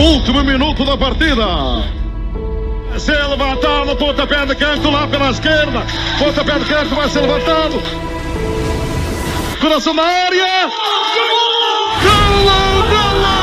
Último minuto da partida. Se levantado, pontapé de canto lá pela esquerda. Pontapé de canto vai ser levantado. Coração na área. Golo, golo, golo,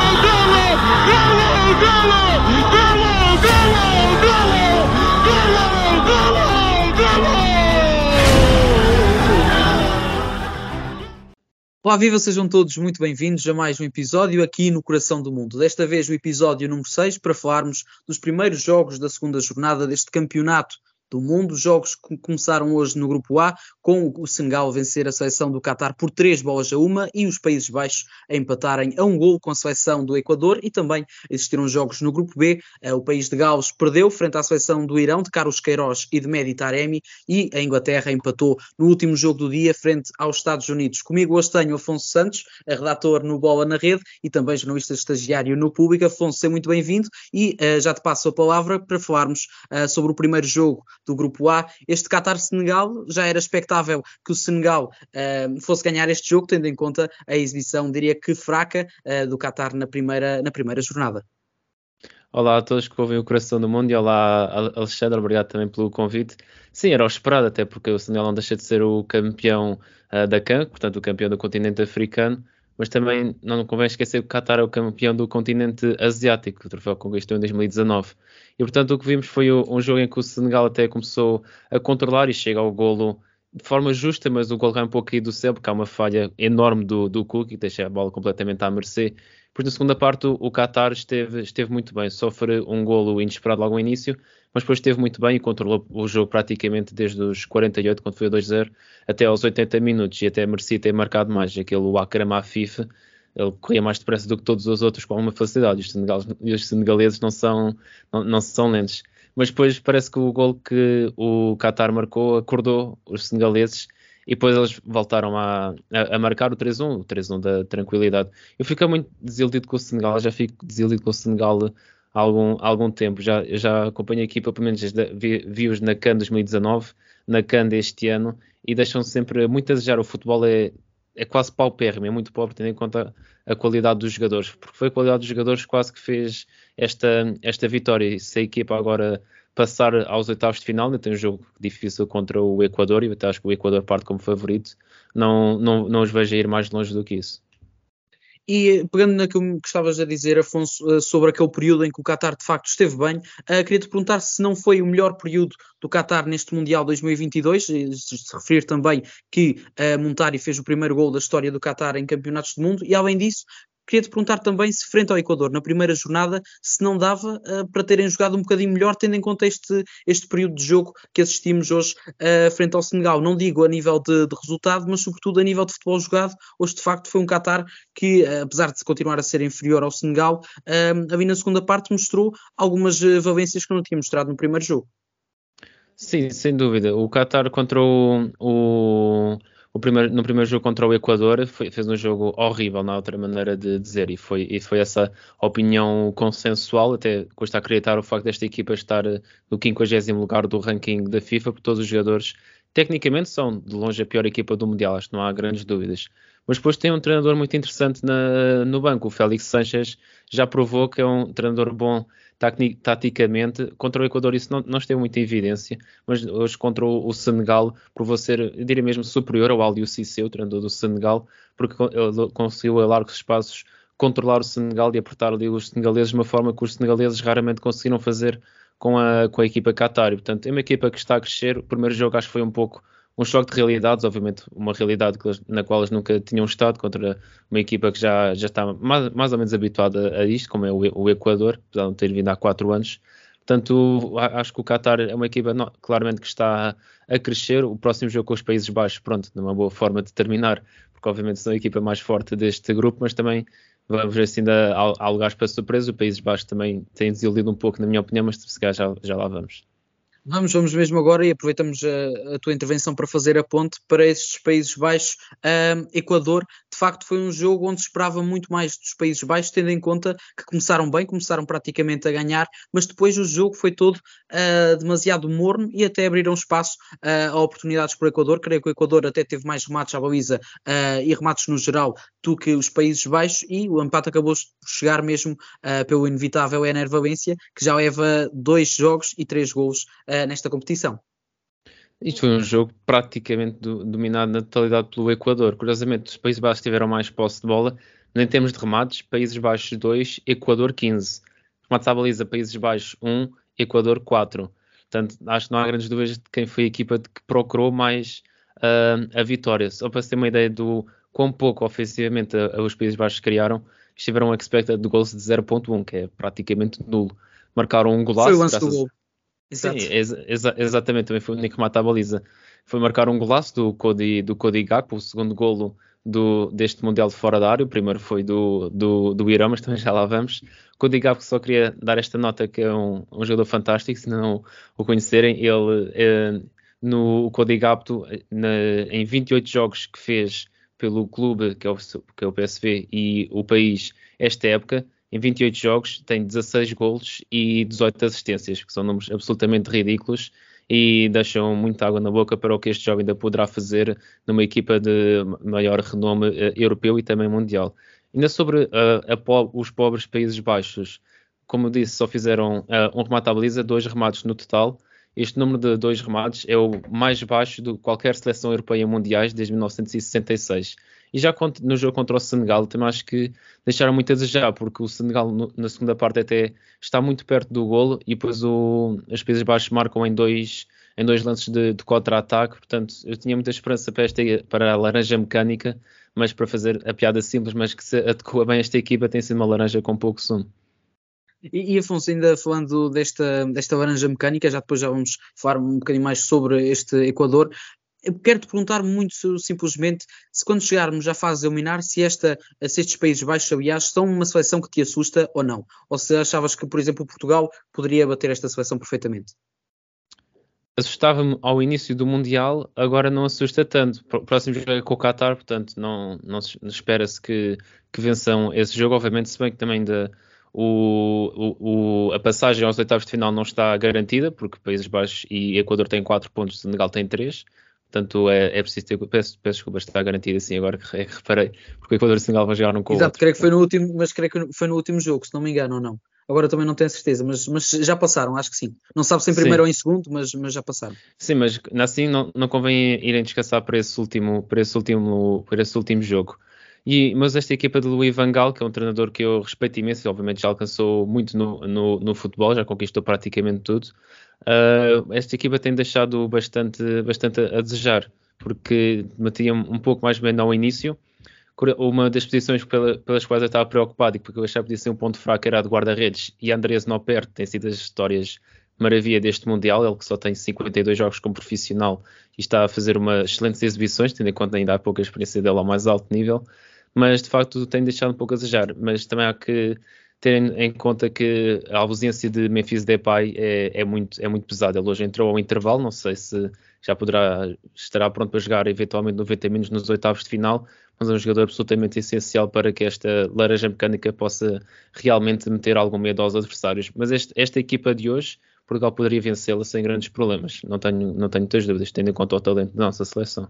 Olá, viva, sejam todos muito bem-vindos a mais um episódio aqui no Coração do Mundo. Desta vez o episódio número 6 para falarmos dos primeiros jogos da segunda jornada deste campeonato do mundo. Jogos que começaram hoje no Grupo A, com o Senegal vencer a seleção do Qatar por 3 bolas a uma e os Países Baixos a empatarem a um gol com a seleção do Equador e também existiram jogos no Grupo B. Eh, O país de Gales perdeu frente à seleção do Irão, de Carlos Queiroz e de Mehdi Taremi e a Inglaterra empatou no último jogo do dia frente aos Estados Unidos. Comigo hoje tenho Afonso Santos, a redator no Bola na Rede e também jornalista estagiário no Público. Afonso, seja muito bem-vindo e eh, já te passo a palavra para falarmos eh, sobre o primeiro jogo do Grupo A. Este Qatar-Senegal já era expectável que o Senegal eh, fosse ganhar este jogo, tendo em conta a exibição, diria que fraca, eh, do Qatar na primeira, na primeira jornada. Olá a todos que ouvem o Coração do Mundo e olá Ale- Alexandre, obrigado também pelo convite. Sim, era o esperado, até porque o Senegal não deixa de ser o campeão ah, da CAN, portanto o campeão do continente africano, mas também não convém esquecer que o Qatar é o campeão do continente asiático, o troféu que conquistou em 2019. E portanto o que vimos foi um jogo em que o Senegal até começou a controlar e chega ao golo de forma justa, mas o golo cai um pouco aí do céu, porque há uma falha enorme do, do Cook e deixa a bola completamente à mercê. Depois, na segunda parte, o, o Qatar esteve, esteve muito bem. Sofre um golo inesperado logo no início, mas depois esteve muito bem e controlou o jogo praticamente desde os 48, quando foi a 2-0, até aos 80 minutos. E até merecia ter marcado mais. Aquele Akram Afif, ele corria mais depressa do que todos os outros com alguma facilidade. Os senegaleses, e os senegaleses não, são, não, não são lentos. Mas depois parece que o gol que o Qatar marcou acordou os senegaleses e depois eles voltaram a, a, a marcar o 3-1, o 3-1 da tranquilidade. Eu fico muito desiludido com o Senegal, já fico desiludido com o Senegal há algum, há algum tempo. Já, já acompanho a equipa, pelo menos desde, vi- vi-os na CAN 2019, na CAN deste ano, e deixam sempre muito a desejar. O futebol é, é quase paupérrimo, é muito pobre, tendo em conta a qualidade dos jogadores, porque foi a qualidade dos jogadores quase que fez esta, esta vitória. E se a equipa agora passar aos oitavos de final, ainda tem um jogo difícil contra o Equador, e acho que o Equador parte como favorito, não, não, não os vejo ir mais longe do que isso. E eh, pegando naquilo que estavas a dizer, Afonso, eh, sobre aquele período em que o Qatar de facto esteve bem, eh, queria-te perguntar se não foi o melhor período do Qatar neste Mundial 2022, e se referir também que Montari fez o primeiro gol da história do Qatar em campeonatos do mundo, e além disso, queria-te perguntar também se frente ao Equador, na primeira jornada, se não dava eh, para terem jogado um bocadinho melhor, tendo em conta este, este período de jogo que assistimos hoje eh, frente ao Senegal. Não digo a nível de, de resultado, mas sobretudo a nível de futebol jogado, hoje de facto foi um Qatar que, eh, apesar de continuar a ser inferior ao Senegal, ali na segunda parte mostrou algumas valências que não tinha mostrado no primeiro jogo. Sim, sem dúvida. O Qatar contra o, o, o primeiro, no primeiro jogo contra o Equador foi- fez um jogo horrível, na outra maneira de dizer, e foi, e foi essa opinião consensual, até custa acreditar o facto desta equipa estar eh, no 50 lugar do ranking da FIFA, porque todos os jogadores tecnicamente são de longe a pior equipa do Mundial, acho que não há grandes dúvidas. Mas depois tem um treinador muito interessante na- no banco, o Félix Sanches já provou que é um treinador bom taticamente. Contra o Equador isso não, não esteve muito em evidência, mas hoje contra o, Senegal provou ser, eu diria mesmo, superior ao Aliou Cissé, o treinador do Senegal, porque ele conseguiu a largos espaços controlar o Senegal e apertar ali os senegaleses de uma forma que os senegaleses raramente conseguiram fazer com a, com a equipa Qatar. Portanto, é uma equipa que está a crescer. O primeiro jogo acho que foi um pouco um choque de realidades, obviamente uma realidade na qual eles nunca tinham estado contra uma equipa que já, já está mais, mais ou menos habituada a isto, como é o, o Equador, apesar de não ter vindo há quatro anos. Portanto, acho que o Qatar é uma equipa no- claramente que está a crescer. O próximo jogo com os Países Baixos, pronto, numa boa forma de terminar, porque obviamente são a equipa mais forte deste grupo, mas também vamos ver se ainda há, há lugares para surpresa. O Países Baixos também tem desiludido um pouco, na minha opinião, mas se calhar já, já lá vamos. Vamos, vamos mesmo agora e aproveitamos a, a, tua intervenção para fazer a ponte para estes Países Baixos. Um, Equador, de facto, foi um jogo onde se esperava muito mais dos Países Baixos, tendo em conta que começaram bem, começaram praticamente a ganhar, mas depois o jogo foi todo uh, demasiado morno e até abriram espaço uh, a oportunidades para o Equador. Creio que o Equador até teve mais remates à baliza uh, e remates no geral do que os Países Baixos e o empate acabou por chegar mesmo pelo inevitável Ener Valência, que já leva dois jogos e três gols nesta competição. Isto foi um jogo praticamente do, dominado na totalidade pelo Equador. Curiosamente, os Países Baixos tiveram mais posse de bola, nem em termos de remates, Países Baixos 2, Equador 15. Remates à baliza, Países Baixos 1, Equador 4. Portanto, acho que não há grandes dúvidas de quem foi a equipa que procurou mais uh, a vitória. Só para se ter uma ideia do quão pouco ofensivamente a, a os Países Baixos criaram, estiveram um expected de gols de 0.1, que é praticamente nulo. Marcaram um golaço. Foi o lance do gol. Exato. Sim, ex exa exatamente, também foi o único que mata a baliza. Foi marcar um golaço do Cody, do Cody Gakpo, o segundo golo do, deste Mundial de fora da área. O primeiro foi do, do, do Irã, mas também já lá vamos. Cody Gakpo só queria dar esta nota que é um, um jogador fantástico, se não o conhecerem. Ele, é, no Cody Gakpo, em 28 jogos que fez pelo clube, que é, o, que é o PSV, e o país, esta época, em 28 jogos tem 16 golos e 18 assistências, que são números absolutamente ridículos e deixam muita água na boca para o que este jovem ainda poderá fazer numa equipa de maior renome uh, europeu e também mundial. Ainda sobre uh, a, os pobres Países Baixos, como disse, só fizeram uh, um remate à baliza, dois remates no total. Este número de dois remates é o mais baixo de qualquer seleção europeia mundiais desde 1966. E já no jogo contra o Senegal, também acho que deixaram muito a desejar, porque o Senegal no, na segunda parte até está muito perto do golo e depois o, as Países Baixos marcam em dois, em dois lances de, de contra-ataque. Portanto, eu tinha muita esperança para, esta, para a laranja mecânica, mas para fazer a piada simples, mas que se adequa bem a esta equipa, tem sido uma laranja com pouco sumo. E, e, Afonso, ainda falando desta, desta laranja mecânica, já depois já vamos falar um bocadinho mais sobre este Equador, quero te perguntar muito simplesmente se quando chegarmos à fase de eliminar, se, esta, se estes Países Baixos, aliás, são uma seleção que te assusta ou não. Ou se achavas que, por exemplo, Portugal poderia bater esta seleção perfeitamente. Assustava-me ao início do Mundial, agora não assusta tanto. Próximo jogo é com o Qatar, portanto, não, não, espera-se que, que vençam esse jogo. Obviamente, se bem que também ainda o, o, a passagem aos oitavos de final não está garantida, porque Países Baixos e Equador têm 4 pontos, Senegal tem 3. Portanto, é, é preciso ter. Peço, peço desculpas, está garantido assim agora que, é que reparei, porque o Equador e Senegal vão jogar um com Exato, creio que foi no último, mas creio que foi no último jogo, se não me engano ou não. Agora também não tenho certeza, mas, mas já passaram, acho que sim. Não sabe se em primeiro sim. ou em segundo, mas, mas já passaram. Sim, mas assim não, não convém irem descansar para esse último, para esse último, para esse último jogo. E, mas esta equipa de Louis Van Gaal, que é um treinador que eu respeito imenso, obviamente já alcançou muito no, no, no futebol, já conquistou praticamente tudo. Uh, esta equipa tem deixado bastante, bastante a desejar porque metia um pouco mais bem ao início. Uma das posições pelas quais eu estava preocupado e porque eu achava que podia ser um ponto fraco era a de guarda-redes e Andrés Noper tem sido as histórias maravilha deste Mundial, ele que só tem 52 jogos como profissional e está a fazer umas excelentes exibições, tendo em conta ainda há pouca experiência dele ao mais alto nível, mas de facto tem deixado um pouco a desejar, mas também há que ter em conta que a ausência de Memphis Depay é, é, muito, é muito pesada. Ele hoje entrou ao intervalo, não sei se já poderá, estará pronto para jogar eventualmente 90 minutos nos oitavos de final, mas é um jogador absolutamente essencial para que esta laranja mecânica possa realmente meter algum medo aos adversários. Mas este, esta equipa de hoje, Portugal poderia vencê-la sem grandes problemas, não tenho, não tenho muitas dúvidas, tendo em conta o talento da nossa seleção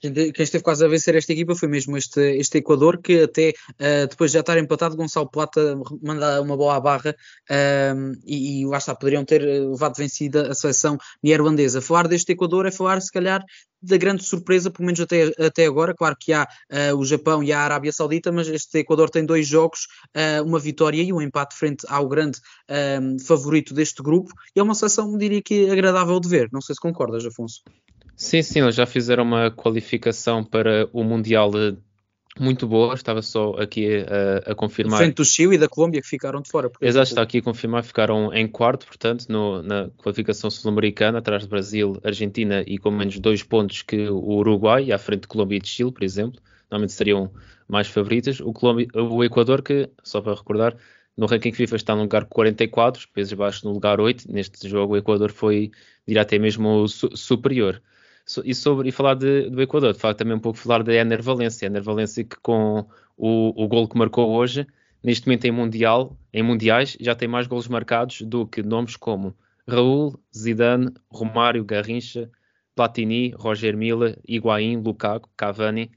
quem esteve quase a vencer esta equipa foi mesmo este, este Equador, que até uh, depois de já estar empatado, Gonçalo Plata manda uma boa à barra uh, e, e lá está, poderiam ter levado vencida a seleção neerlandesa. Falar deste Equador é falar, se calhar, da grande surpresa, pelo menos até, até agora. Claro que há uh, o Japão e a Arábia Saudita, mas este Equador tem dois jogos, uh, uma vitória e um empate frente ao grande favorito deste grupo. E é uma seleção, diria que, agradável de ver. Não sei se concordas, Afonso. Sim, sim, eles já fizeram uma qualificação para o Mundial muito boa, estava só aqui a, a confirmar. Frente do Chile e da Colômbia que ficaram de fora. Exato, está aqui a confirmar, ficaram em quarto, portanto, no, na qualificação sul-americana, atrás de Brasil, Argentina e com menos dois pontos que o Uruguai, à frente de Colômbia e de Chile, por exemplo, normalmente seriam mais favoritas. O, Colômbia, o Equador, que, só para recordar, no ranking FIFA está no lugar 44, os Países Baixos no lugar 8. Neste jogo o Equador foi, diria até mesmo su superior. E sobre e falar de, do Equador, de facto também um pouco falar da Ener Valência. Ener Valência que com o, o gol que marcou hoje, neste momento em mundial, em mundiais, já tem mais golos marcados do que nomes como Raul, Zidane, Romário, Garrincha, Platini, Roger Mila, Higuaín, Lukaku, Cavani.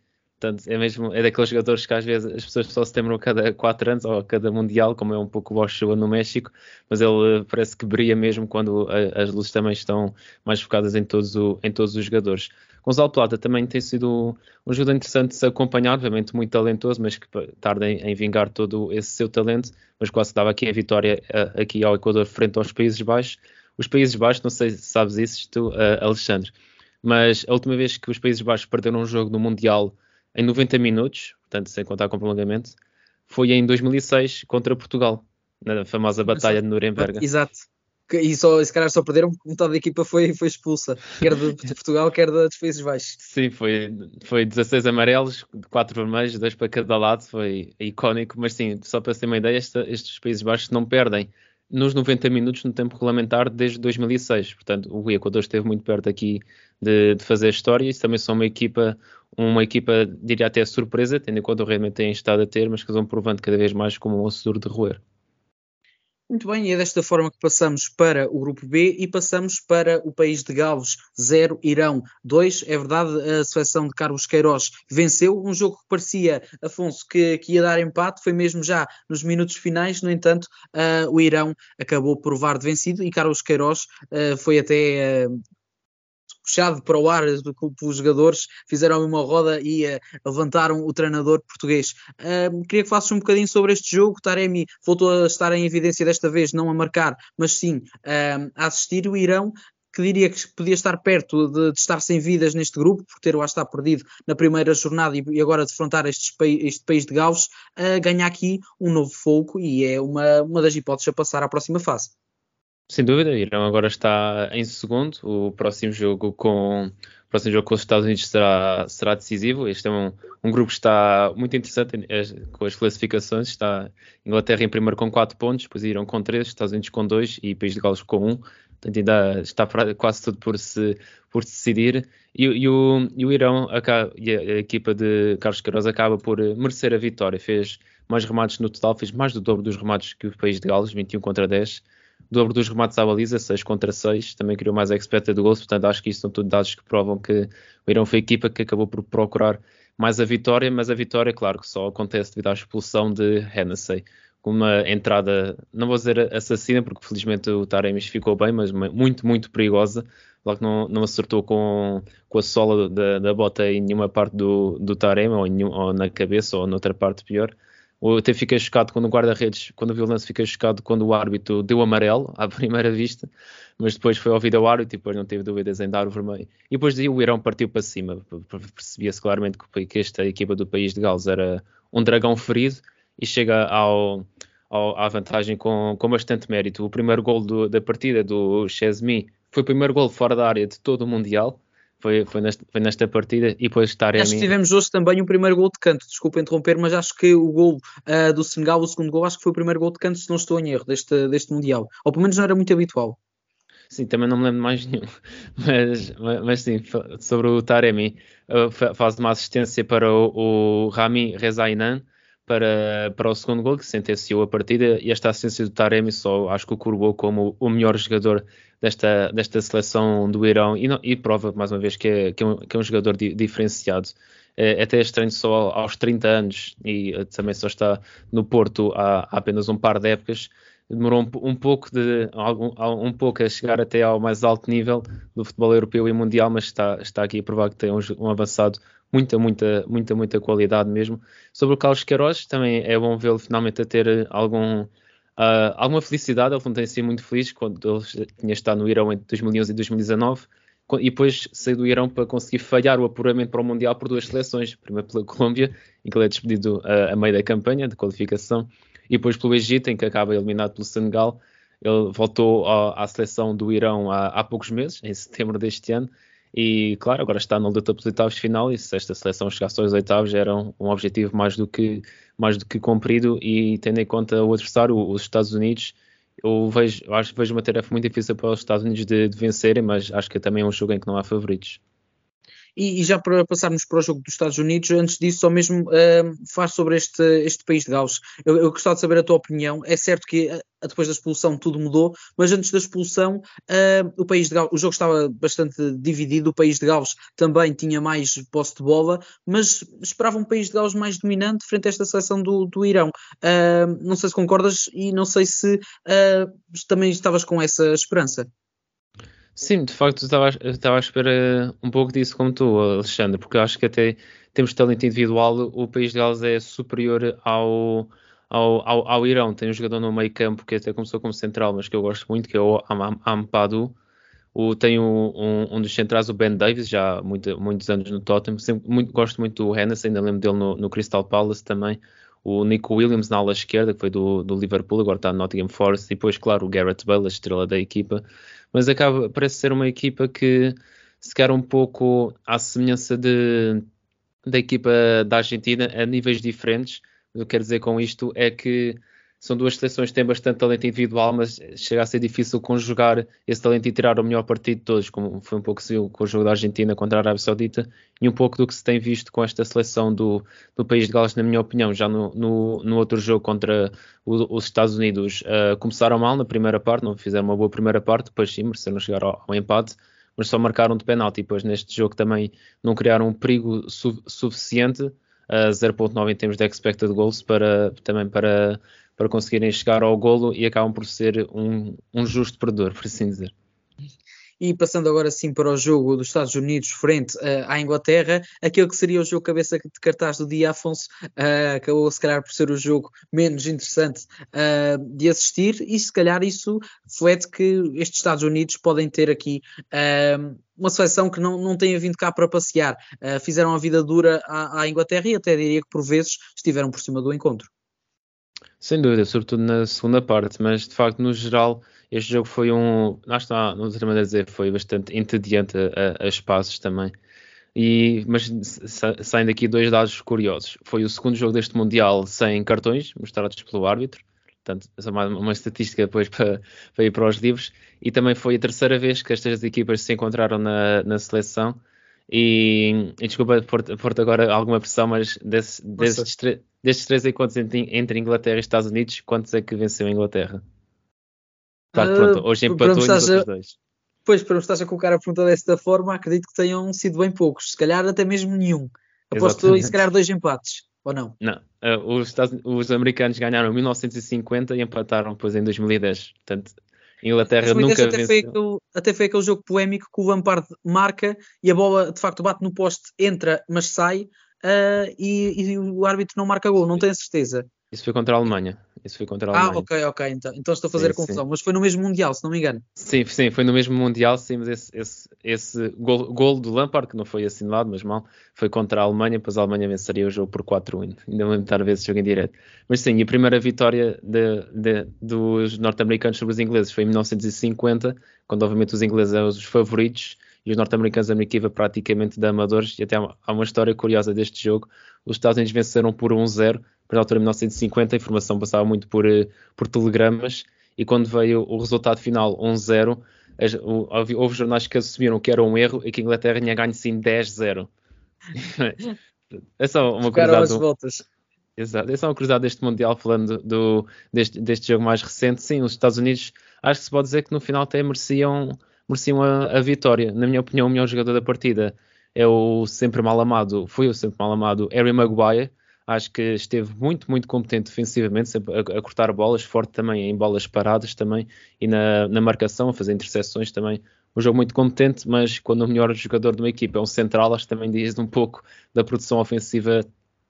Portanto, é mesmo é daqueles jogadores que às vezes as pessoas só se lembram a cada quatro anos ou a cada mundial, como é um pouco o Ochoa no México, mas ele uh, parece que brilha mesmo quando a, as luzes também estão mais focadas em todos, o, em todos os jogadores. Gonzalo Plata também tem sido um jogador interessante de se acompanhar, obviamente muito talentoso, mas que tarda em, em vingar todo esse seu talento, mas quase dava aqui a vitória uh, aqui ao Equador frente aos Países Baixos. Os Países Baixos, não sei se sabes isso, tu, uh, Alexandre, mas a última vez que os Países Baixos perderam um jogo no Mundial em 90 minutos, portanto, sem contar com prolongamento, foi em 2006 contra Portugal, na famosa Batalha de Nuremberg. Exato. E só, esse cara só perderam porque metade da equipa foi, foi expulsa, quer de, de Portugal, quer dos Países Baixos. Sim, foi, foi 16 amarelos, 4 vermelhos, 2 para cada lado, foi icónico, mas sim, só para ter uma ideia, esta, estes Países Baixos não perdem nos 90 minutos no tempo regulamentar desde 2006. Portanto, o Equador esteve muito perto aqui de, de fazer história. Isso também são uma equipa, uma equipa, diria até surpresa, tendo em conta o rendimento que têm estado a ter, mas que vão provando cada vez mais como um osso duro de roer. Muito bem, e é desta forma que passamos para o grupo B e passamos para o país de Gales 0, Irão 2. É verdade, a seleção de Carlos Queiroz venceu um jogo que parecia, Afonso, que, que ia dar empate, foi mesmo já nos minutos finais, no entanto, uh, o Irão acabou por provar de vencido e Carlos Queiroz uh, foi até uh, puxado para o ar pelos jogadores, fizeram uma roda e uh, levantaram o treinador português. Uh, queria que faças um bocadinho sobre este jogo. Taremi voltou a estar em evidência desta vez, não a marcar, mas sim uh, a assistir. O Irão que diria que podia estar perto de, de, estar sem vidas neste grupo, por ter o estar perdido na primeira jornada e, e agora defrontar este, este país de Gauss, uh, ganha aqui um novo fogo e é uma, uma das hipóteses a passar à próxima fase. Sem dúvida, Irão agora está em segundo. O próximo jogo com o próximo jogo com os Estados Unidos será, será decisivo. Este é um, um grupo que está muito interessante com as classificações. Está Inglaterra em primeiro com 4 pontos, depois Irão com 3, Estados Unidos com 2 e País de Gales com 1. Um. Portanto, ainda está quase tudo por se, por se decidir. E, e, o, e o Irão acaba, e a, a, equipa de Carlos Queiroz acaba por merecer a vitória. Fez mais remates no total, fez mais do dobro dos remates que o País de Gales, 21 contra 10 dobro dos remates à baliza, 6 contra 6, também criou mais expected goals, portanto acho que isso são tudo dados que provam que o Irão foi a equipa que acabou por procurar mais a vitória, mas a vitória, claro, que só acontece devido à expulsão de Hennessy, com uma entrada, não vou dizer assassina, porque felizmente o Taremis ficou bem, mas muito, muito perigosa, logo que não, não acertou com, com a sola da, da bota em nenhuma parte do, do Tarem, ou, ou na cabeça, ou noutra parte pior, eu até fiquei chocado quando o guarda-redes, quando o violência fiquei chocado quando o árbitro deu amarelo à primeira vista, mas depois foi ouvido ao árbitro e depois não teve dúvidas em dar o vermelho. E depois o Irão partiu para cima, percebia-se claramente que esta equipa do país de Gales era um dragão ferido e chega ao, ao, à vantagem com, com bastante mérito. O primeiro gol da partida do Chesmi foi o primeiro gol fora da área de todo o Mundial, foi, foi, nesta, foi nesta partida e depois Taremi. Acho que tivemos hoje também o um primeiro gol de canto, desculpa interromper, mas acho que o gol uh, do Senegal, o segundo gol, acho que foi o primeiro gol de canto, se não estou em erro, deste, deste Mundial. Ou pelo menos não era muito habitual. Sim, também não me lembro mais nenhum. Mas, mas, mas sim, sobre o Taremi, uh, faz uma assistência para o, o Rami Rezainan para, para o segundo gol, que sentenciou a partida, e esta assistência do Taremi só acho que o curvou como o melhor jogador desta, desta seleção do Irão e, e prova mais uma vez que é, que é, um, que é um jogador di, diferenciado. É, é até estranho só aos 30 anos e eh, também só está no Porto há, há apenas um par de épocas. Demorou um, um pouco de um, um, pouco a chegar até ao mais alto nível do futebol europeu e mundial, mas está, está aqui a provar que tem um, um avançado muita, muita, muita, muita qualidade mesmo. Sobre o Carlos Queiroz, também é bom vê-lo finalmente a ter algum, Uh, alguma felicidade, ele não tem sido muito feliz quando ele tinha estado no Irão entre 2011 e 2019 e depois saiu do Irão para conseguir falhar o apuramento para o Mundial por duas seleções, primeiro pela Colômbia, em que ele é despedido uh, a meio da campanha de qualificação, e depois pelo Egito, em que acaba eliminado pelo Senegal. Ele voltou à, seleção do Irão há, há, poucos meses, em setembro deste ano, e claro, agora está na luta pelos oitavos final, e se esta seleção chegasse aos oitavos era um, um objetivo mais do que, mais do que cumprido e tendo em conta o adversário, os Estados Unidos, eu vejo, acho que vejo uma tarefa muito difícil para os Estados Unidos de, de vencerem, mas acho que também é um jogo em que não há favoritos. E, e, já para passarmos para o jogo dos Estados Unidos, antes disso, só mesmo uh, faz sobre este, este país de Gales. Eu, eu gostava de saber a tua opinião. É certo que uh, depois da expulsão tudo mudou, mas antes da expulsão, uh, o país de Gales, o jogo estava bastante dividido. O país de Gales também tinha mais posse de bola, mas esperava um país de Gales mais dominante frente a esta seleção do, do Irão. não sei se concordas e não sei se também estavas com essa esperança. Sim, de facto, estava, estava à espera um pouco disso como tu, Alexandre, porque acho que até temos talento individual, o país de Gales é superior ao, ao, ao, ao, Irão. Tem um jogador no meio campo que até começou como central, mas que eu gosto muito, que é o Ampadu. O, tem um, um, um, dos centrais, o Ben Davis, já há muito, muitos anos no Tottenham. Sempre, muito, gosto muito do Hennessy, ainda lembro dele no, no, Crystal Palace também. O Nico Williams na ala esquerda, que foi do, do Liverpool, agora está no Nottingham Forest. E depois, claro, o Garrett Bale, a estrela da equipa mas acaba, parece ser uma equipa que se quer um pouco à semelhança de, da equipa da Argentina a níveis diferentes. O que eu quero dizer com isto é que são duas seleções que têm bastante talento individual, mas chega a ser difícil conjugar esse talento e tirar o melhor partido de todos, como foi um pouco assim com o jogo da Argentina contra a Arábia Saudita, e um pouco do que se tem visto com esta seleção do, do país de Gales, na minha opinião, já no, no, no outro jogo contra o, os Estados Unidos. Uh, começaram mal na primeira parte, não fizeram uma boa primeira parte, depois sim, mereceram chegar ao, ao empate, mas só marcaram de penalti, depois neste jogo também não criaram um perigo su suficiente, uh, 0.9 em termos de expected goals, para, também para para conseguirem chegar ao golo e acabam por ser um, um justo perdedor, por assim dizer. E passando agora sim para o jogo dos Estados Unidos frente uh, à Inglaterra, aquele que seria o jogo cabeça de cartaz do dia, Afonso, uh, acabou se calhar por ser o jogo menos interessante uh, de assistir, e se calhar isso reflete que estes Estados Unidos podem ter aqui uma seleção que não, não tenha vindo cá para passear. fizeram a vida dura à, à Inglaterra e até diria que por vezes estiveram por cima do encontro. Sem dúvida, sobretudo na segunda parte, mas de facto, no geral, este jogo foi um. Lá está, não outra maneira de dizer, foi bastante entediante a, a espaços também. E, mas saindo aqui dois dados curiosos. Foi o segundo jogo deste Mundial sem cartões, mostrados pelo árbitro. Portanto, essa é uma, uma estatística depois para, para, ir para os livros. E também foi a terceira vez que estas equipas se encontraram na, na seleção. E, e desculpa por-te agora alguma pressão, mas desse, desses, destes três encontros entre, entre, Inglaterra e Estados Unidos, quantos é que venceu a Inglaterra? Claro, uh, pronto, hoje empatou e nos outros dois. Pois, para me estás a colocar a pergunta desta forma, acredito que tenham sido bem poucos, se calhar até mesmo nenhum. Aposto em se calhar dois empates, ou não? Não, uh, os, Estados, os americanos ganharam em 1950 e empataram depois em 2010. Portanto, Inglaterra nunca até Foi aquele, até foi aquele jogo polémico que o Lampard marca e a bola de facto bate no poste, entra, mas sai uh, e, e, o árbitro não marca gol, não tenho certeza. Isso foi contra a Alemanha. Isso foi contra a ah, Alemanha. Ah, ok, ok. Então, então estou a fazer sim, a confusão. Sim. Mas foi no mesmo Mundial, se não me engano. Sim, sim, foi no mesmo Mundial. Sim, mas esse, esse, esse gol, gol, do Lampard, que não foi assinalado, mas mal, foi contra a Alemanha. Pois a Alemanha venceria o jogo por 4-1. Ainda estar a ver esse jogo em direto. Mas sim, a primeira vitória de, de, dos norte-americanos sobre os ingleses foi em 1950, quando obviamente os ingleses eram os favoritos e os norte-americanos a uma equipa praticamente de amadores. E até há uma história curiosa deste jogo. Os Estados Unidos venceram por 1-0, para a altura de 1950 a informação passava muito por, eh, por telegramas, e quando veio o resultado final 1-0, houve jornais que assumiram que era um erro e que a Inglaterra tinha ganho sim 10-0. é só uma curiosidade. As voltas. Exato, é só uma curiosidade deste Mundial, falando do, deste, deste jogo mais recente. Sim, os Estados Unidos, acho que se pode dizer que no final até mereciam mereciam a, a, vitória. Na minha opinião, o melhor jogador da partida é o sempre mal amado, foi o sempre mal amado Harry Maguire. Acho que esteve muito, muito competente defensivamente, sempre a, a cortar bolas, forte também em bolas paradas também e na, na marcação, a fazer interseções também. Um jogo muito competente, mas quando o melhor jogador de uma equipa é um central, acho que também diz um pouco da produção ofensiva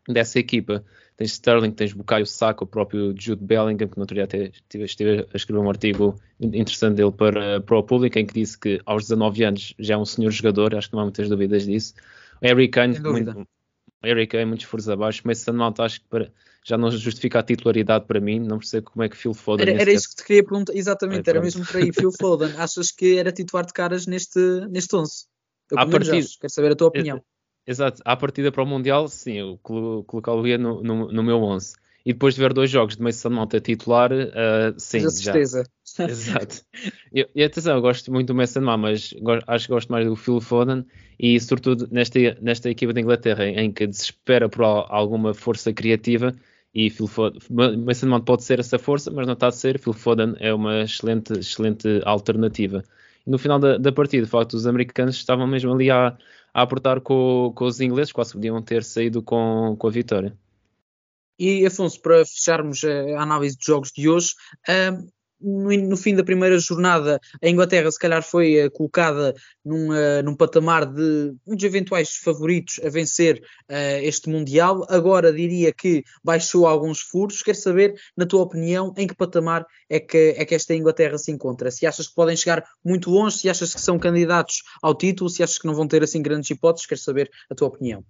dessa equipa. Tens Sterling, tens Bukayo Saka, o próprio Jude Bellingham, que no outro dia até estive, estive a escrever um artigo interessante dele para, para o público, em que disse que aos 19 anos já é um senhor jogador, acho que não há muitas dúvidas disso. Harry Kane, muito, Harry Kane, muitos furos abaixo, mas Mount acho que para, já não justifica a titularidade para mim, não percebo como é que Phil Foden... Era, era isso que te queria perguntar, exatamente, é, era mesmo para aí, Phil Foden, achas que era titular de caras neste, neste 11? Eu, a partir, quero saber a tua opinião. Exato, à partida para o Mundial, sim, eu colocá-lo no, no, no meu 11 e depois de ver dois jogos de Mason Mount a titular, uh, sim, já. certeza. Exato. E, e, atenção, eu gosto muito do Mason Mount, mas acho que gosto mais do Phil Foden e sobretudo nesta, nesta equipa de Inglaterra em que desespera por alguma força criativa e Phil Foden, Mason Mount pode ser essa força, mas não está a ser. Phil Foden é uma excelente, excelente alternativa. E no final da, da partida, de facto, os americanos estavam mesmo ali a, a aportar com, com os ingleses, quase podiam ter saído com, com a vitória. E Afonso, para fecharmos a análise dos jogos de hoje, no, no, fim da primeira jornada, a Inglaterra se calhar foi uh, colocada num, uh, num, patamar de muitos eventuais favoritos a vencer uh, este Mundial. Agora diria que baixou alguns furos. Quero saber, na tua opinião, em que patamar é que, é que esta Inglaterra se encontra? Se achas que podem chegar muito longe, se achas que são candidatos ao título, se achas que não vão ter assim grandes hipóteses, quero saber a tua opinião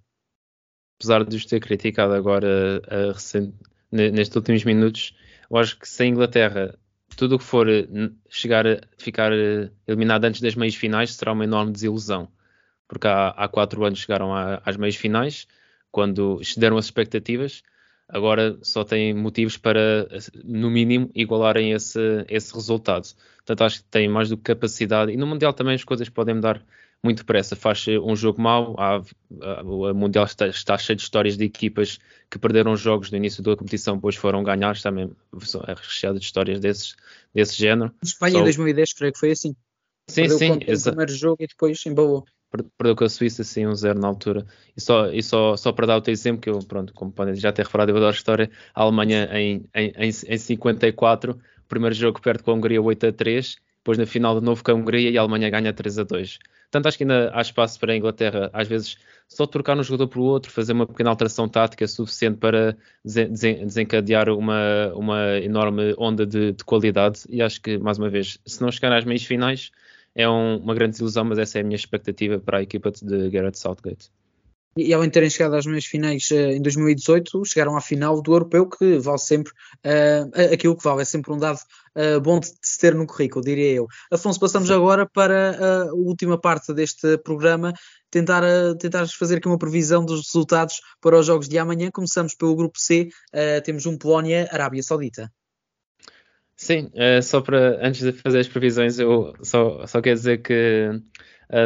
apesar de os ter criticado agora recente, nestes últimos minutos, eu acho que se a Inglaterra, tudo o que for chegar a ficar eh, eliminado antes das meias finais, será uma enorme desilusão. Porque há, há quatro anos chegaram às meias finais, quando excederam as expectativas, agora só têm motivos para, no mínimo, igualarem esse, esse resultado. Portanto, acho que têm mais do que capacidade. E no Mundial também as coisas podem mudar muito depressa. Faz um jogo mau, há, a Mundial está, está, cheio de histórias de equipas que perderam jogos no início da competição, depois foram ganhar, está mesmo é recheado de histórias desses, desse género. Espanha em 2010, creio que foi assim. Sim, Perdeu sim. O primeiro jogo e depois embalou perdeu com a Suíça sim um zero na altura. E só, e só, só para dar o teu exemplo, que eu, pronto, como podem já ter reparado, eu adoro a história, a Alemanha em, em, em, em 54, o primeiro jogo perde com a Hungria 8 a 3, depois na final de novo com a Hungria e a Alemanha ganha 3 a 2. Portanto, acho que ainda há espaço para a Inglaterra, às vezes, só trocar um jogador por outro, fazer uma pequena alteração tática suficiente para desencadear uma, uma enorme onda de, de qualidade. E acho que, mais uma vez, se não chegar às meias finais, é um, uma grande desilusão, mas essa é a minha expectativa para a equipa de Gareth Southgate. E ao terem chegado às meias finais uh, em 2018, chegaram à final do europeu, que vale sempre uh, aquilo que vale, é sempre um dado uh, bom de se ter no currículo, diria eu. Afonso, passamos Sim. agora para a última parte deste programa, tentar, tentar fazer aqui uma previsão dos resultados para os jogos de amanhã. Começamos pelo grupo C, temos um Polónia-Arábia Saudita. Sim, só para antes de fazer as previsões, eu só, só quero dizer que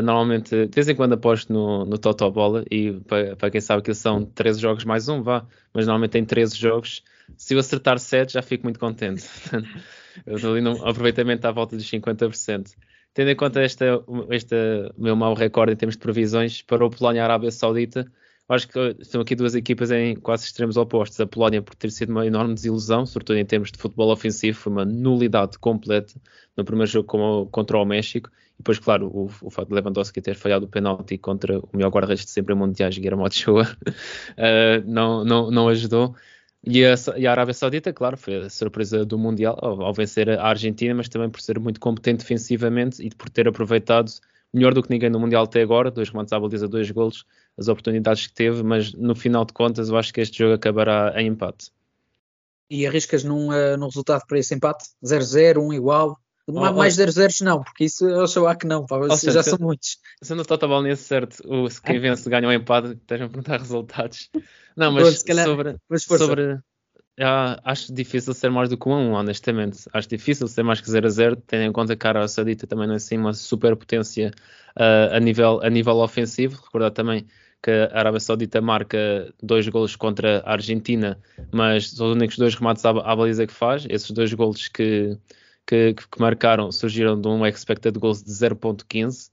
normalmente, de vez em quando aposto no, no Total Bola e para, para quem sabe que são 13 jogos mais um, vá, mas normalmente tem 13 jogos. Se eu acertar 7, já fico muito contente. eu estou ali num aproveitamento à volta dos 50%. Tendo em conta este, este meu mau recorde em termos de previsões para o Polónia Arábia Saudita, acho que estão aqui duas equipas em quase extremos opostos. A Polónia, por ter sido uma enorme desilusão, sobretudo em termos de futebol ofensivo, foi uma nulidade completa no primeiro jogo contra o México e depois, claro, o, o facto de Lewandowski ter falhado o penalti contra o melhor guarda-redes de sempre em mundiais, Guilherme Ochoa, uh, não, não, não ajudou. E a, e a, Arábia Saudita, claro, foi a surpresa do Mundial ao, ao, vencer a Argentina, mas também por ser muito competente defensivamente e por ter aproveitado melhor do que ninguém no Mundial até agora, dois remates à baliza, dois golos, as oportunidades que teve, mas no final de contas eu acho que este jogo acabará em empate. E arriscas num, uh, num resultado para esse empate? 0-0, 1 igual? Oh, mais 0 zeros não, porque isso eu acho que não, pá, oh, já são muitos. Se não está bom nesse certo, o, se quem vence ganha um empate, estejam a perguntar resultados. Não, mas calhar, sobre, mas sobre já, acho difícil ser mais do que um a um, honestamente. Acho difícil ser mais que 0 a 0, tendo em conta que a Arábia Saudita também não é assim uma superpotência uh, a, nível, a nível ofensivo. Recordar também que a Arábia Saudita marca dois golos contra a Argentina, mas são os únicos dois remates à, à baliza que faz. Esses dois golos que que, que, marcaram surgiram de um expected goals de 0.15.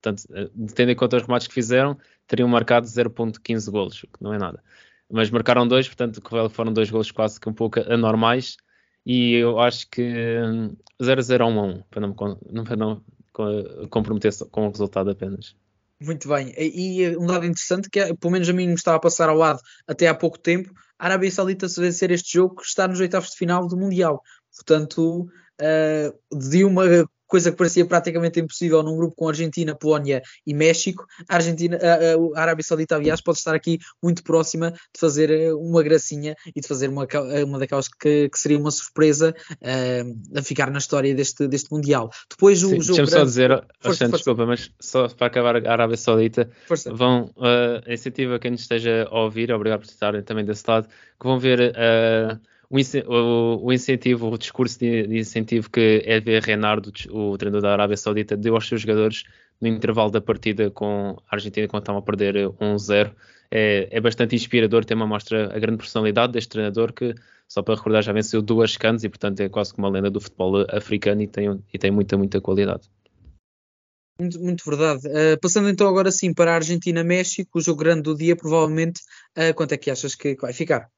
Portanto, eh, tendo em conta os remates que fizeram, teriam marcado 0.15 golos, o que não é nada. Mas marcaram dois, portanto, foram dois golos quase que um pouco anormais. E eu acho que 0-0 a 1 para não, para não comprometer com o resultado apenas. Muito bem. E um dado interessante que, é, pelo menos a mim me estava a passar ao lado até há pouco tempo, a Arábia Saudita se vencer este jogo está nos oitavos de final do Mundial. Portanto, uh, de uma coisa que parecia praticamente impossível num grupo com Argentina, Polónia e México. A, Argentina, a, a Arábia Saudita, aliás, pode estar aqui muito próxima de fazer uma gracinha e de fazer uma, uma daquelas que, que seria uma surpresa uh, a ficar na história deste, deste Mundial. Depois Sim, o jogo. Deixa-me só dizer, força, força. desculpa, mas só para acabar a Arábia Saudita, força. vão, uh, a iniciativa, quem nos esteja a ouvir, obrigado por estarem também desse lado, que vão ver. Uh, o, o, incentivo, o discurso de, de incentivo que Hervé Renard, o treinador da Arábia Saudita, deu aos seus jogadores no intervalo da partida com a Argentina quando estavam a perder 1-0. É, é, bastante inspirador, tem uma mostra a grande personalidade deste treinador que, só para recordar, já venceu duas cans e portanto é quase como uma lenda do futebol africano e tem, e tem muita, muita qualidade. Muito, muito verdade. Uh, passando então agora sim para a Argentina-México, o jogo grande do dia, provavelmente, uh, quanto é que achas que vai ficar?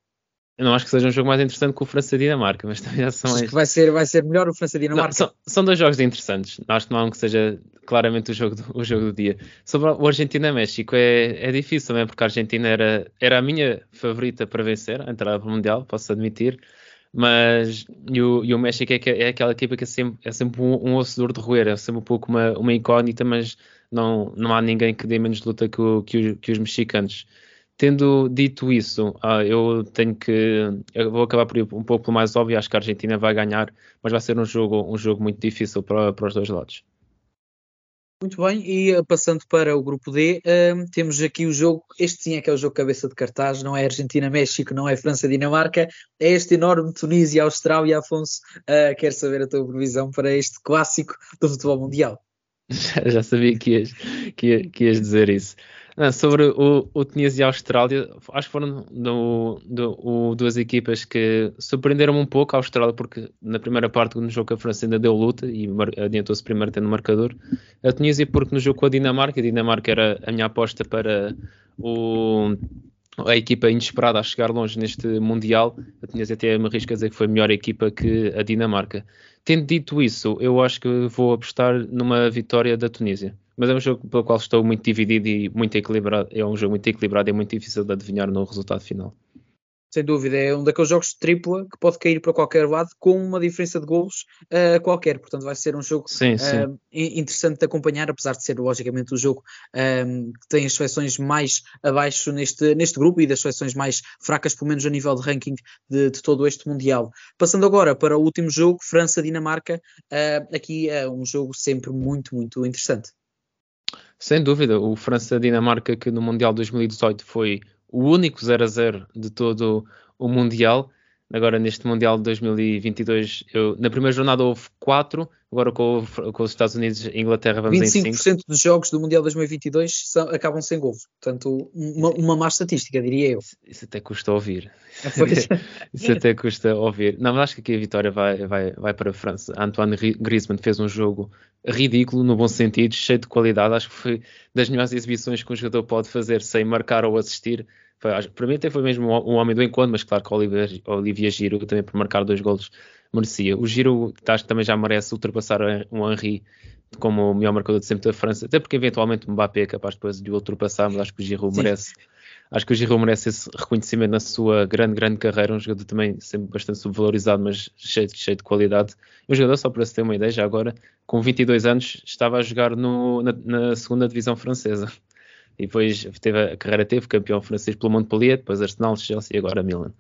Eu não acho que seja um jogo mais interessante que o França-Dinamarca, mas também já são mais... que vai ser, vai ser melhor o França-Dinamarca? São, são, dois jogos interessantes. Acho que não há um que seja claramente o jogo do, o jogo do dia. Sobre o Argentina-México é, é difícil também, porque a Argentina era, era a minha favorita para vencer a entrada para o Mundial, posso admitir. Mas e o, e o México é, é, aquela equipa que é sempre, é sempre um, um osso de roer, é sempre um pouco uma, uma incógnita, mas não, não há ninguém que dê menos luta que, o, que, os, que os mexicanos. Tendo dito isso, uh, eu tenho que. Eu vou acabar por ir um pouco pelo mais óbvio. Acho que a Argentina vai ganhar, mas vai ser um jogo, um jogo muito difícil para, para os dois lados. Muito bem, e uh, passando para o grupo D, uh, temos aqui o jogo. Este sim é que é o jogo cabeça de cartaz, não é Argentina-México, não é França-Dinamarca, é este enorme Tunísia-Austrália. Afonso, uh, quero saber a tua previsão para este clássico do futebol mundial. Já, já sabia que ias, que, que ias dizer isso. Não, sobre o, o Tunísia e a Austrália, acho que foram do, do, o, duas equipas que surpreenderam um pouco a Austrália, porque na primeira parte no jogo a França ainda deu luta e adiantou-se primeiro tendo marcador. A Tunísia, porque no jogo com a Dinamarca, a Dinamarca era a minha aposta para o, a equipa inesperada a chegar longe neste Mundial. A Tunísia até me arrisco a dizer que foi a melhor equipa que a Dinamarca. Tendo dito isso, eu acho que vou apostar numa vitória da Tunísia mas é um jogo pelo qual estou muito dividido e muito equilibrado. É um jogo muito equilibrado e é muito difícil de adivinhar no resultado final. Sem dúvida, é um daqueles jogos de tripla que pode cair para qualquer lado com uma diferença de golos uh, qualquer. Portanto, vai ser um jogo sim, sim. Uh, interessante de acompanhar, apesar de ser, logicamente, o jogo um, que tem as seleções mais abaixo neste, neste grupo e das seleções mais fracas, pelo menos a nível de ranking de, de todo este Mundial. Passando agora para o último jogo, França-Dinamarca. Uh, aqui é um jogo sempre muito, muito interessante. Sem dúvida, o França-Dinamarca, que no Mundial 2018 foi o único 0 a 0 de todo o Mundial, Agora, neste Mundial de 2022, eu, na primeira jornada houve 4, agora com, com, os Estados Unidos e Inglaterra vamos 25% em 5. dos jogos do Mundial 2022 são, acabam sem gols. Portanto, uma, uma má estatística, diria eu. Isso até custa ouvir. Isso até custa ouvir. Não, mas acho que aqui a vitória vai, vai, vai para a França. Antoine Griezmann fez um jogo ridículo, no bom sentido, cheio de qualidade. Acho que foi das melhores exibições que um jogador pode fazer sem marcar ou assistir foi, para mim até foi mesmo um homem do encontro, mas claro que o Olivia, Olivia Giro também por marcar dois golos merecia. O Giro acho que também já merece ultrapassar o Henri como o melhor marcador de sempre da França, até porque eventualmente o Mbappé é capaz depois de o ultrapassar, mas acho que o Giroud merece acho que o Giroud merece esse reconhecimento na sua grande, grande carreira, um jogador também sempre bastante subvalorizado, mas cheio, cheio de qualidade. Um jogador, só para se ter uma ideia, já agora, com 22 anos, estava a jogar no, na, na segunda divisão francesa e depois teve a carreira teve campeão francês pelo Montpellier, depois Arsenal, Chelsea e agora Milan.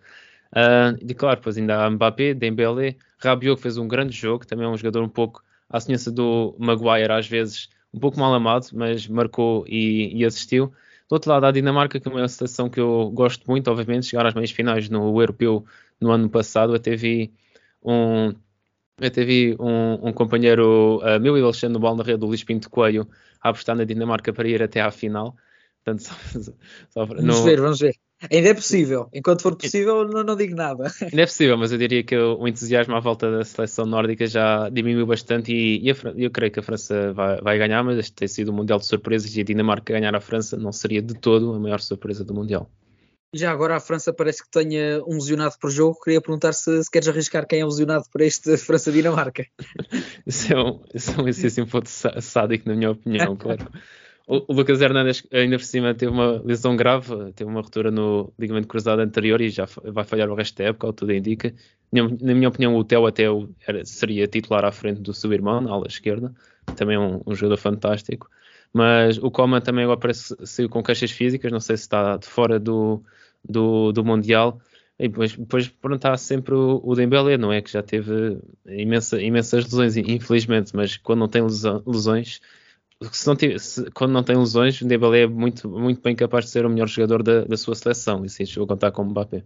Uh, e claro, depois ainda há Mbappé, Dembélé, Rabiot que fez um grande jogo, também é um jogador um pouco à semelhança do Maguire, às vezes um pouco mal amado, mas marcou e, e assistiu. Do outro lado, a Dinamarca, que é uma seleção que eu gosto muito, obviamente, chegar às meias finais no Europeu no ano passado, até vi um, até vi um, um companheiro uh, meu e Alexandre no Bola na Rede, do Luís Pinto Coelho, a apostar na Dinamarca para ir até à final. Portanto, só, só para, vamos ver, vamos ver. Ainda é possível. Enquanto for possível, não, não, digo nada. Ainda é possível, mas eu diria que o entusiasmo à volta da seleção nórdica já diminuiu bastante e, e a, eu creio que a França vai, vai, ganhar, mas este tem sido um Mundial de surpresas e a Dinamarca ganhar a França não seria de todo a maior surpresa do Mundial. Já agora a França parece que tenha um lesionado por jogo. Queria perguntar se, se queres arriscar quem é o lesionado para este França-Dinamarca. isso, é um, isso é um exercício um pouco sádico, na minha opinião, claro. O, Lucas Hernandes, ainda por cima, teve uma lesão grave, teve uma ruptura no ligamento cruzado anterior e já vai falhar o resto da época, tudo indica. na minha opinião, o Theo até seria titular à frente do seu irmão, na ala esquerda, também é um, um jogador fantástico. Mas o Coman também agora parece saiu com queixas físicas, não sei se está de fora do, do, do Mundial. E depois, depois pronto, há sempre o, o Dembélé, não é? Que já teve imensa, imensas lesões, infelizmente, mas quando não tem lesões, se não tiver, se, quando não tem lesões, o Dembélé é muito, muito bem capaz de ser o melhor jogador da, da sua seleção, sim, chegou a contar com o Mbappé.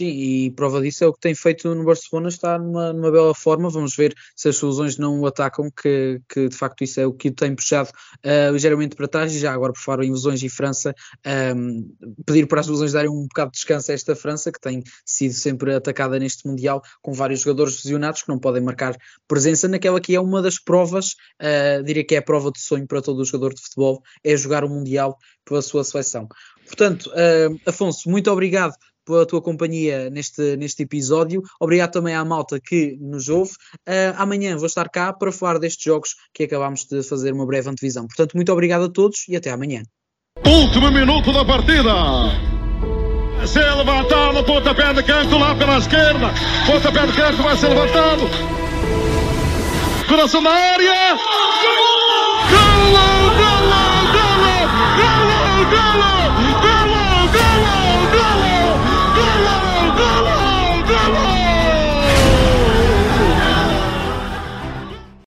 Sim, e prova disso é o que tem feito no Barcelona, está numa, numa bela forma. Vamos ver se as soluções não o atacam, que, que de facto isso é o que o tem puxado uh, ligeiramente para trás. E já agora, por falar em lesões e França, um, ehm, pedir para as lesões darem um bocado de descanso a esta França, que tem sido sempre atacada neste Mundial, com vários jogadores lesionados que não podem marcar presença naquela que é uma das provas, uh, diria que é a prova de sonho para todo o jogador de futebol, é jogar o Mundial pela sua seleção. Portanto, uh, Afonso, muito obrigado pela tua companhia neste, neste episódio. Obrigado também à malta que nos ouve. Uh, amanhã vou estar cá para falar destes jogos que acabámos de fazer uma breve antevisão. Portanto, muito obrigado a todos e até amanhã. Último minuto da partida. Se levantado, pontapé de canto lá pela esquerda. Pontapé de canto vai ser levantado. Coração da área. Golo! Golo! Golo! Golo! Golo!